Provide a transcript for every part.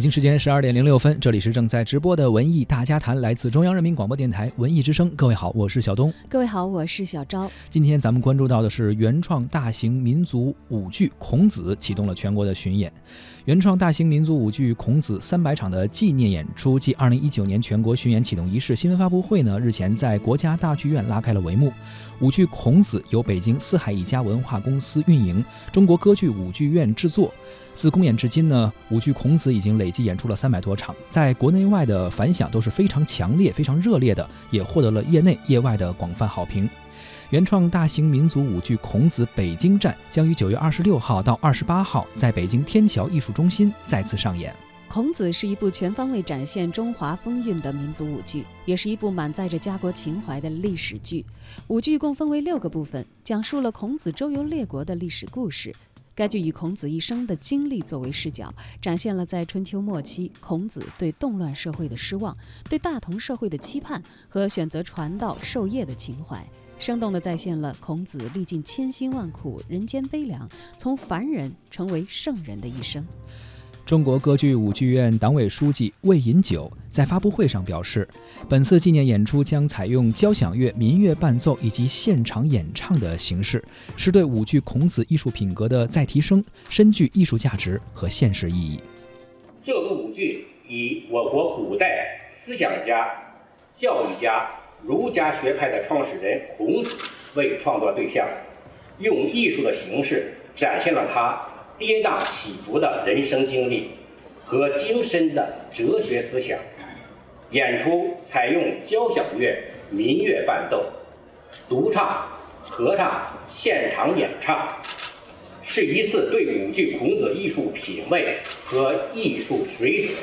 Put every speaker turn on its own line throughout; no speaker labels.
北京时间十二点零六分，这里是正在直播的文艺大家谈，来自中央人民广播电台文艺之声。各位好，我是小东。
各位好，我是小昭。
今天咱们关注到的是原创大型民族舞剧《孔子》启动了全国的巡演。原创大型民族舞剧《孔子》三百场的纪念演出暨二零一九年全国巡演启动仪式新闻发布会呢，日前在国家大剧院拉开了帷幕。舞剧《孔子》由北京四海一家文化公司运营，中国歌剧舞剧院制作。自公演至今呢，舞剧《孔子》已经累计演出了三百多场，在国内外的反响都是非常强烈、非常热烈的，也获得了业内业外的广泛好评。原创大型民族舞剧《孔子》北京站将于九月二十六号到二十八号在北京天桥艺术中心再次上演。
孔子是一部全方位展现中华风韵的民族舞剧，也是一部满载着家国情怀的历史剧。舞剧共分为六个部分，讲述了孔子周游列国的历史故事。该剧以孔子一生的经历作为视角，展现了在春秋末期孔子对动乱社会的失望、对大同社会的期盼和选择传道授业的情怀，生动地再现了孔子历尽千辛万苦、人间悲凉，从凡人成为圣人的一生。
中国歌剧舞剧院党委书记魏银九在发布会上表示，本次纪念演出将采用交响乐、民乐伴奏以及现场演唱的形式，是对舞剧《孔子》艺术品格的再提升，深具艺术价值和现实意义。
这部舞剧以我国古代思想家、教育家、儒家学派的创始人孔子为创作对象，用艺术的形式展现了他。跌宕起伏的人生经历和精深的哲学思想，演出采用交响乐、民乐伴奏、独唱、合唱、现场演唱，是一次对舞剧孔子艺术品位和艺术水准、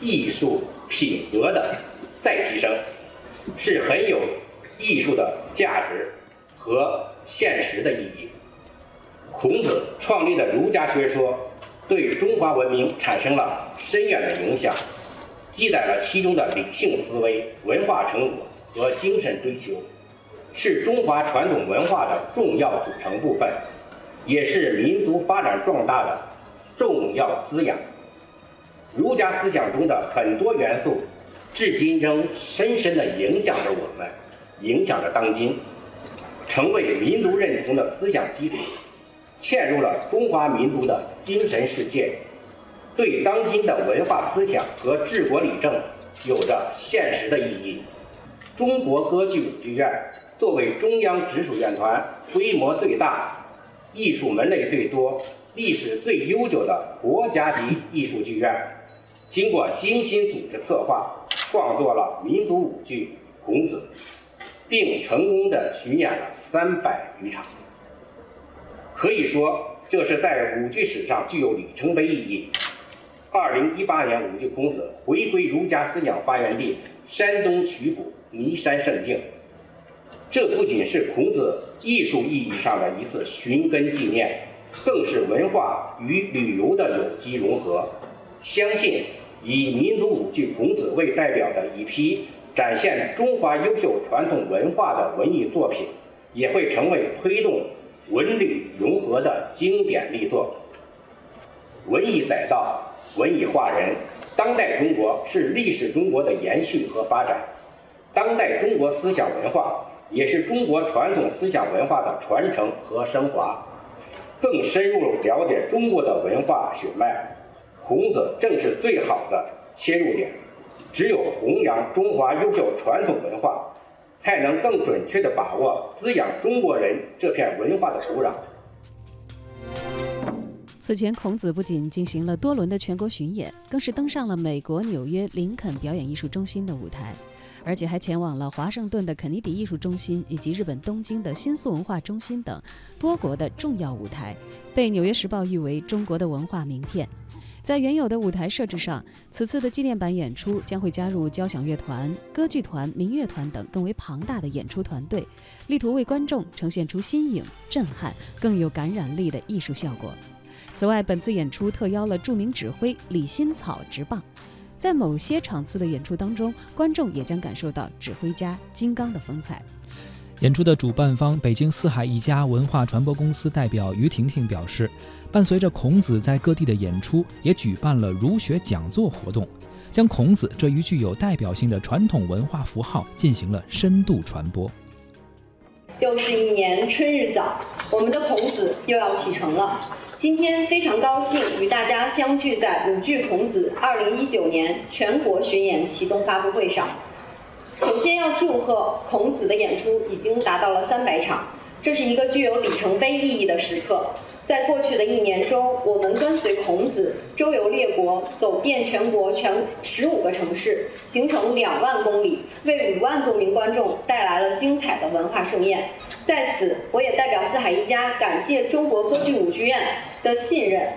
艺术品格的再提升，是很有艺术的价值和现实的意义。孔子创立的儒家学说，对中华文明产生了深远的影响，记载了其中的理性思维、文化成果和精神追求，是中华传统文化的重要组成部分，也是民族发展壮大的重要滋养。儒家思想中的很多元素，至今仍深深地影响着我们，影响着当今，成为民族认同的思想基础。嵌入了中华民族的精神世界，对当今的文化思想和治国理政有着现实的意义。中国歌剧舞剧院作为中央直属院团、规模最大、艺术门类最多、历史最悠久的国家级艺术剧院，经过精心组织策划，创作了民族舞剧《孔子》，并成功的巡演了三百余场。可以说，这是在舞剧史上具有里程碑意义。二零一八年，舞剧《孔子》回归儒家思想发源地山东曲阜弥山圣境，这不仅是孔子艺术意义上的一次寻根纪念，更是文化与旅游的有机融合。相信以民族舞剧《孔子》为代表的一批展现中华优秀传统文化的文艺作品，也会成为推动。文旅融合的经典力作，文艺载道，文艺化人。当代中国是历史中国的延续和发展，当代中国思想文化也是中国传统思想文化的传承和升华。更深入了解中国的文化血脉，孔子正是最好的切入点。只有弘扬中华优秀传统文化。才能更准确地把握滋养中国人这片文化的土壤。
此前，孔子不仅进行了多轮的全国巡演，更是登上了美国纽约林肯表演艺术中心的舞台，而且还前往了华盛顿的肯尼迪艺术中心以及日本东京的新宿文化中心等多国的重要舞台，被《纽约时报》誉为中国的文化名片。在原有的舞台设置上，此次的纪念版演出将会加入交响乐团、歌剧团、民乐团等更为庞大的演出团队，力图为观众呈现出新颖、震撼、更有感染力的艺术效果。此外，本次演出特邀了著名指挥李新草执棒，在某些场次的演出当中，观众也将感受到指挥家金刚的风采。
演出的主办方北京四海一家文化传播公司代表于婷婷表示，伴随着孔子在各地的演出，也举办了儒学讲座活动，将孔子这一具有代表性的传统文化符号进行了深度传播。
又是一年春日早，我们的孔子又要启程了。今天非常高兴与大家相聚在舞剧《孔子》二零一九年全国巡演启动发布会上。首先要祝贺孔子的演出已经达到了三百场，这是一个具有里程碑意义的时刻。在过去的一年中，我们跟随孔子周游列国，走遍全国全十五个城市，行程两万公里，为五万多名观众带来了精彩的文化盛宴。在此，我也代表四海一家感谢中国歌剧舞剧院的信任。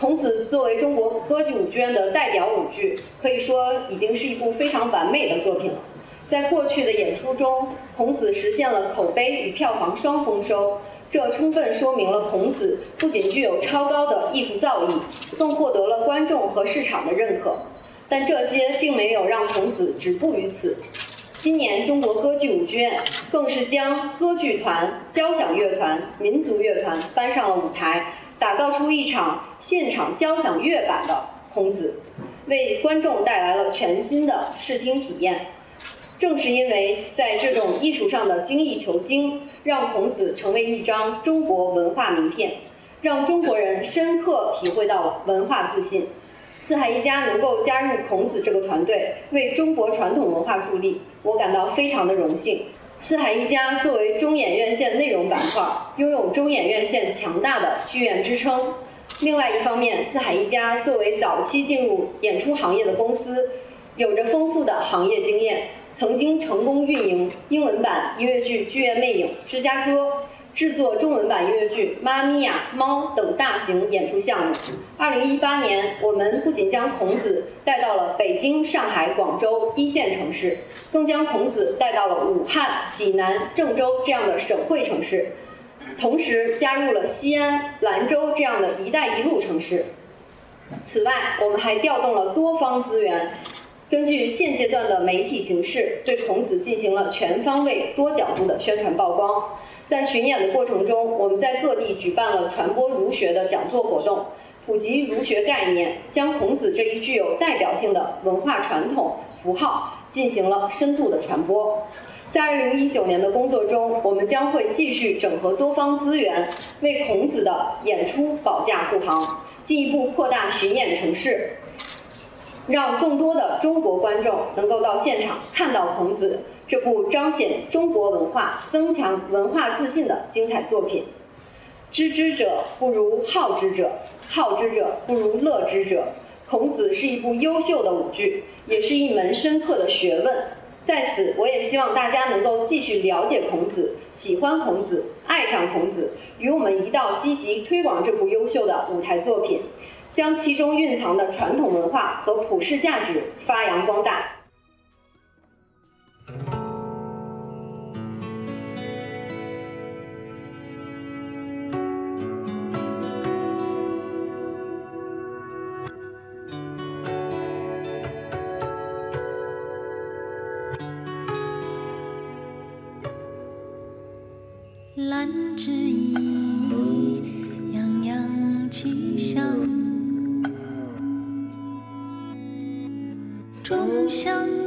孔子作为中国歌剧舞剧院的代表舞剧，可以说已经是一部非常完美的作品了。在过去的演出中，孔子实现了口碑与票房双丰收，这充分说明了孔子不仅具有超高的艺术造诣，更获得了观众和市场的认可。但这些并没有让孔子止步于此。今年中国歌剧舞剧院更是将歌剧团、交响乐团、民族乐团搬上了舞台，打造出一场现场交响乐版的孔子，为观众带来了全新的视听体验。正是因为在这种艺术上的精益求精，让孔子成为一张中国文化名片，让中国人深刻体会到了文化自信。四海一家能够加入孔子这个团队，为中国传统文化助力，我感到非常的荣幸。四海一家作为中演院线内容板块，拥有中演院线强大的剧院支撑。另外一方面，四海一家作为早期进入演出行业的公司，有着丰富的行业经验。曾经成功运营英文版音乐剧《剧院魅影》《芝加哥》，制作中文版音乐剧《妈咪呀猫》等大型演出项目。二零一八年，我们不仅将孔子带到了北京、上海、广州一线城市，更将孔子带到了武汉、济南、郑州这样的省会城市，同时加入了西安、兰州这样的一带一路城市。此外，我们还调动了多方资源。根据现阶段的媒体形势，对孔子进行了全方位、多角度的宣传曝光。在巡演的过程中，我们在各地举办了传播儒学的讲座活动，普及儒学概念，将孔子这一具有代表性的文化传统符号进行了深度的传播。在2019年的工作中，我们将会继续整合多方资源，为孔子的演出保驾护航，进一步扩大巡演城市。让更多的中国观众能够到现场看到孔子这部彰显中国文化、增强文化自信的精彩作品。知之者不如好之者，好之者不如乐之者。孔子是一部优秀的舞剧，也是一门深刻的学问。在此，我也希望大家能够继续了解孔子，喜欢孔子，爱上孔子，与我们一道积极推广这部优秀的舞台作品。将其中蕴藏的传统文化和普世价值发扬光大。
兰之想。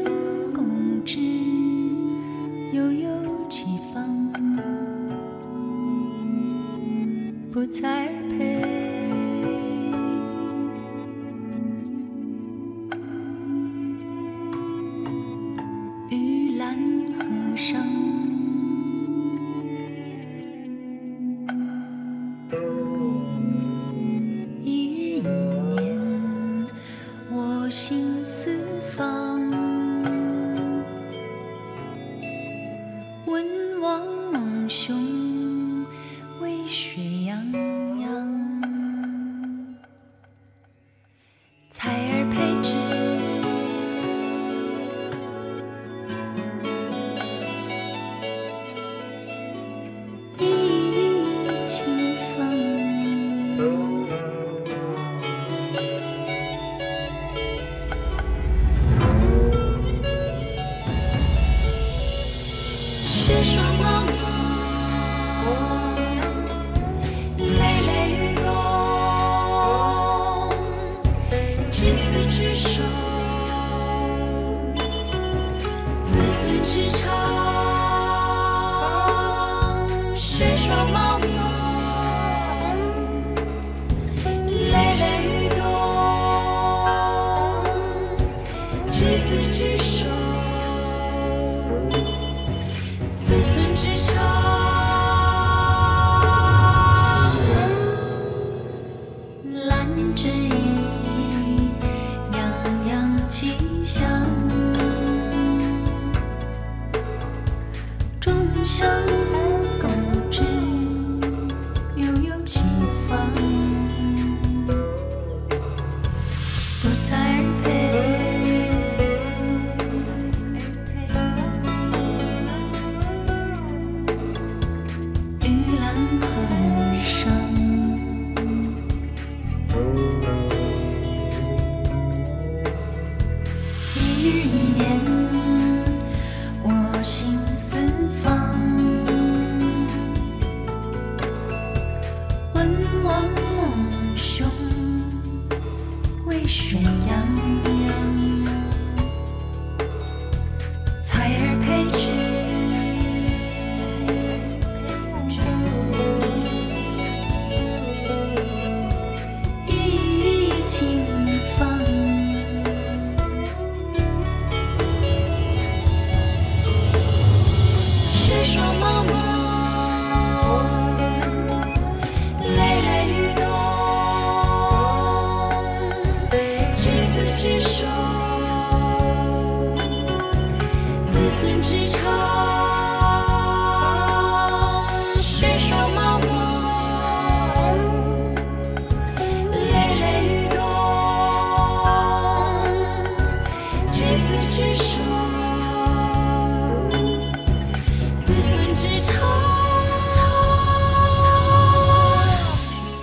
人之常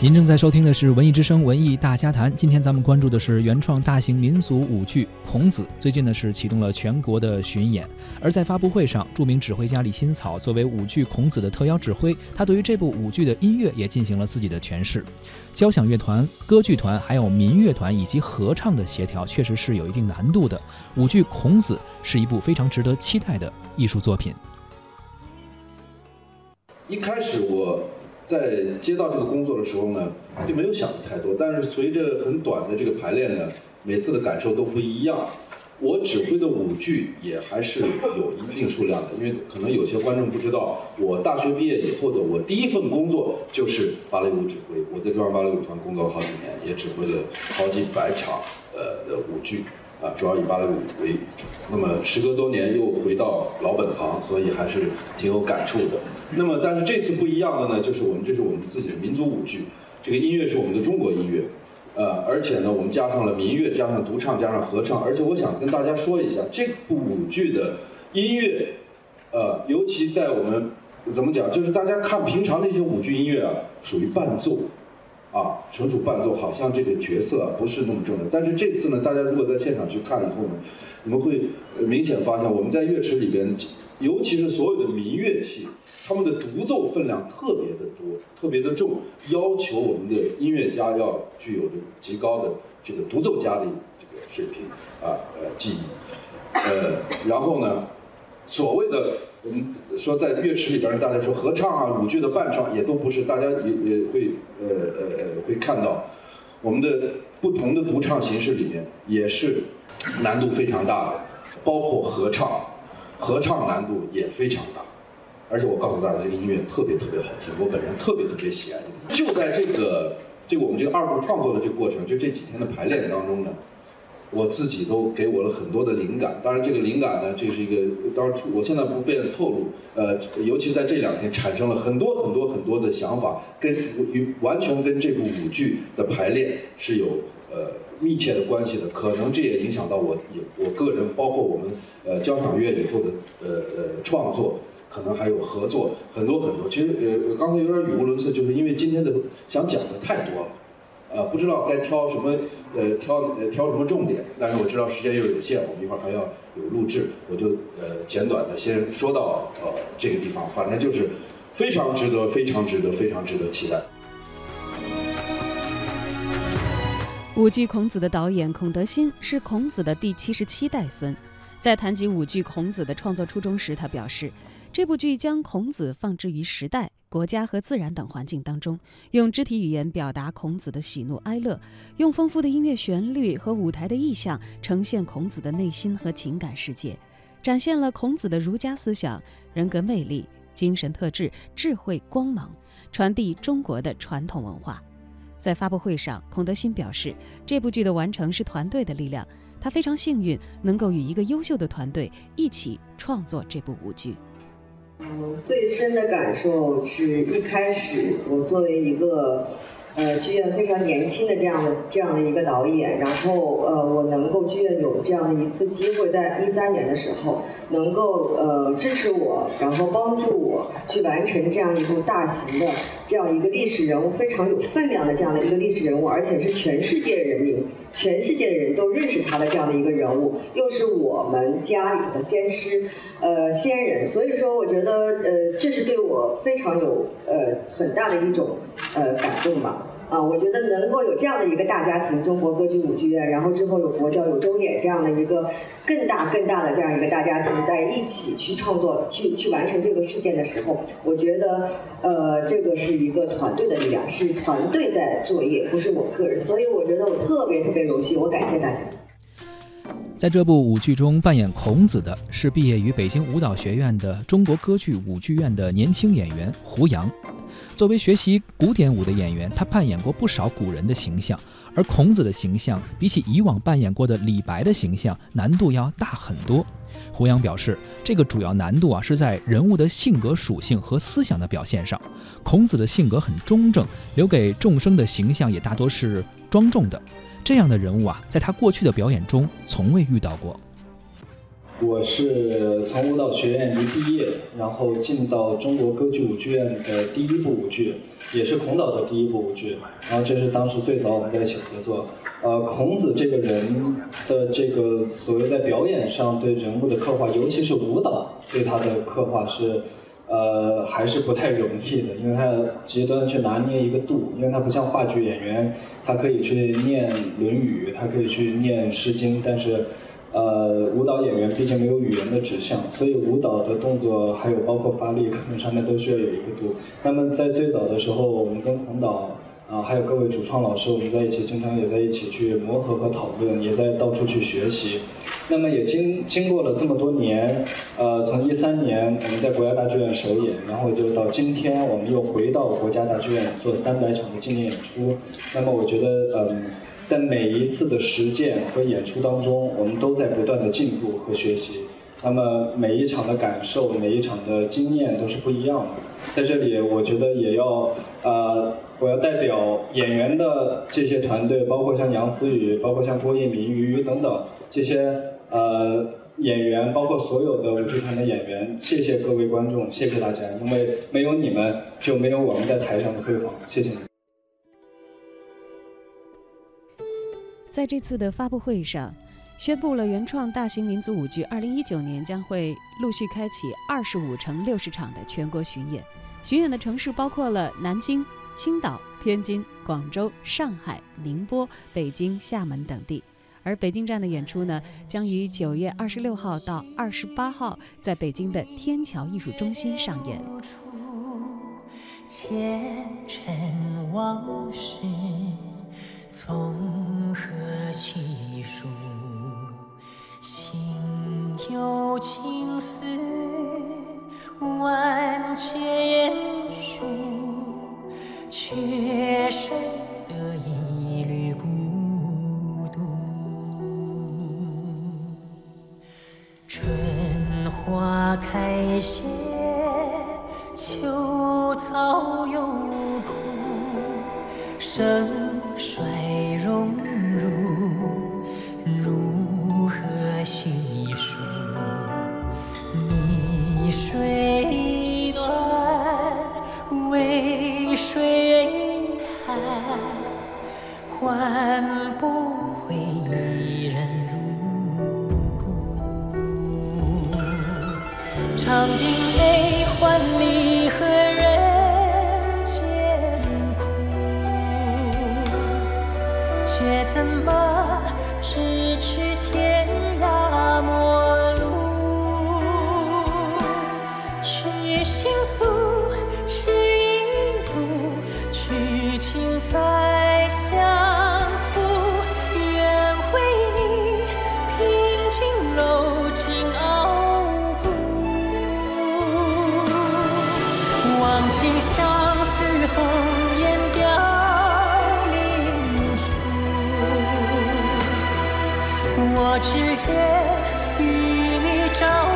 您正在收听的是《文艺之声·文艺大家谈》。今天咱们关注的是原创大型民族舞剧《孔子》，最近呢是启动了全国的巡演。而在发布会上，著名指挥家李新草作为舞剧《孔子》的特邀指挥，他对于这部舞剧的音乐也进行了自己的诠释。交响乐团、歌剧团、还有民乐团以及合唱的协调，确实是有一定难度的。舞剧《孔子》是一部非常值得期待的艺术作品。
一开始我。在接到这个工作的时候呢，就没有想的太多。但是随着很短的这个排练呢，每次的感受都不一样。我指挥的舞剧也还是有一定数量的，因为可能有些观众不知道，我大学毕业以后的我第一份工作就是芭蕾舞指挥。我在中央芭蕾舞团工作了好几年，也指挥了好几百场呃的舞剧。啊，主要以芭蕾舞为主。那么时隔多年又回到老本行，所以还是挺有感触的。那么但是这次不一样的呢，就是我们这是我们自己的民族舞剧，这个音乐是我们的中国音乐，呃，而且呢我们加上了民乐，加上独唱，加上合唱。而且我想跟大家说一下，这部舞剧的音乐，呃，尤其在我们怎么讲，就是大家看平常那些舞剧音乐啊，属于伴奏。啊，纯属伴奏，好像这个角色不是那么重要。但是这次呢，大家如果在现场去看以后呢，你们会明显发现，我们在乐池里边，尤其是所有的民乐器，他们的独奏分量特别的多，特别的重，要求我们的音乐家要具有的极高的这个独奏家的这个水平啊，呃，技艺，呃，然后呢，所谓的。我们说在乐池里边，大家说合唱啊、舞剧的伴唱也都不是，大家也也会呃呃呃会看到，我们的不同的独唱形式里面也是难度非常大的，包括合唱，合唱难度也非常大，而且我告诉大家，这个音乐特别特别好听，我本人特别特别喜爱。就在这个这个我们这个二部创作的这个过程，就这几天的排练当中呢。我自己都给我了很多的灵感，当然这个灵感呢，这是一个当然，我现在不便透露。呃，尤其在这两天产生了很多很多很多的想法，跟与完全跟这部舞剧的排练是有呃密切的关系的。可能这也影响到我，我个人，包括我们呃交响乐以后的呃呃创作，可能还有合作很多很多。其实呃刚才有点语无伦次，就是因为今天的想讲的太多了。呃，不知道该挑什么，呃，挑呃挑什么重点，但是我知道时间又有限，我们一会儿还要有录制，我就呃简短的先说到呃这个地方，反正就是非常值得，非常值得，非常值得期待。
舞剧《孔子》的导演孔德新是孔子的第七十七代孙，在谈及舞剧《孔子》的创作初衷时，他表示，这部剧将孔子放置于时代。国家和自然等环境当中，用肢体语言表达孔子的喜怒哀乐，用丰富的音乐旋律和舞台的意象呈现孔子的内心和情感世界，展现了孔子的儒家思想、人格魅力、精神特质、智慧光芒，传递中国的传统文化。在发布会上，孔德新表示，这部剧的完成是团队的力量，他非常幸运能够与一个优秀的团队一起创作这部舞剧。
嗯，最深的感受是一开始我作为一个呃剧院非常年轻的这样的这样的一个导演，然后呃我能够剧院有这样的一次机会，在一三年的时候能够呃支持我，然后帮助我去完成这样一部大型的这样一个历史人物非常有分量的这样的一个历史人物，而且是全世界人民、全世界的人都认识他的这样的一个人物，又是我们家里头的先师。呃，先人，所以说我觉得，呃，这是对我非常有呃很大的一种呃感动吧。啊，我觉得能够有这样的一个大家庭，中国歌剧舞剧院，然后之后有国教、有中演这样的一个更大更大的这样一个大家庭在一起去创作、去去完成这个事件的时候，我觉得呃这个是一个团队的力量，是团队在作业，不是我个人。所以我觉得我特别特别荣幸，我感谢大家。
在这部舞剧中扮演孔子的是毕业于北京舞蹈学院的中国歌剧舞剧院的年轻演员胡杨。作为学习古典舞的演员，他扮演过不少古人的形象，而孔子的形象比起以往扮演过的李白的形象难度要大很多。胡杨表示，这个主要难度啊是在人物的性格属性和思想的表现上。孔子的性格很中正，留给众生的形象也大多是庄重的。这样的人物啊，在他过去的表演中从未遇到过。
我是从舞蹈学院一毕业，然后进到中国歌剧舞剧院的第一部舞剧，也是孔导的第一部舞剧。然后这是当时最早我们在一起合作。呃，孔子这个人的这个所谓在表演上对人物的刻画，尤其是舞蹈对他的刻画是，呃，还是不太容易的，因为他要极端去拿捏一个度，因为他不像话剧演员，他可以去念《论语》，他可以去念《诗经》，但是。呃，舞蹈演员毕竟没有语言的指向，所以舞蹈的动作还有包括发力，可能上面都需要有一个度。那么在最早的时候，我们跟孔导啊，还有各位主创老师，我们在一起经常也在一起去磨合和讨论，也在到处去学习。那么也经经过了这么多年，呃，从一三年我们在国家大剧院首演，然后就到今天我们又回到国家大剧院做三百场的纪念演出。那么我觉得，嗯。在每一次的实践和演出当中，我们都在不断的进步和学习。那么每一场的感受，每一场的经验都是不一样的。在这里，我觉得也要，呃，我要代表演员的这些团队，包括像杨思雨，包括像郭彦明、于、于等等这些呃演员，包括所有的舞剧团的演员，谢谢各位观众，谢谢大家，因为没有你们，就没有我们在台上的辉煌。谢谢你们。
在这次的发布会上，宣布了原创大型民族舞剧2019年将会陆续开启25乘60场的全国巡演。巡演的城市包括了南京、青岛、天津、广州、上海、宁波、北京、厦门等地。而北京站的演出呢，将于九月二十六号到二十八号在北京的天桥艺术中心上演。前尘往事。从何细数？心有情换不回伊人如故。尝尽悲欢离情相思红颜凋零处。我只愿与你朝。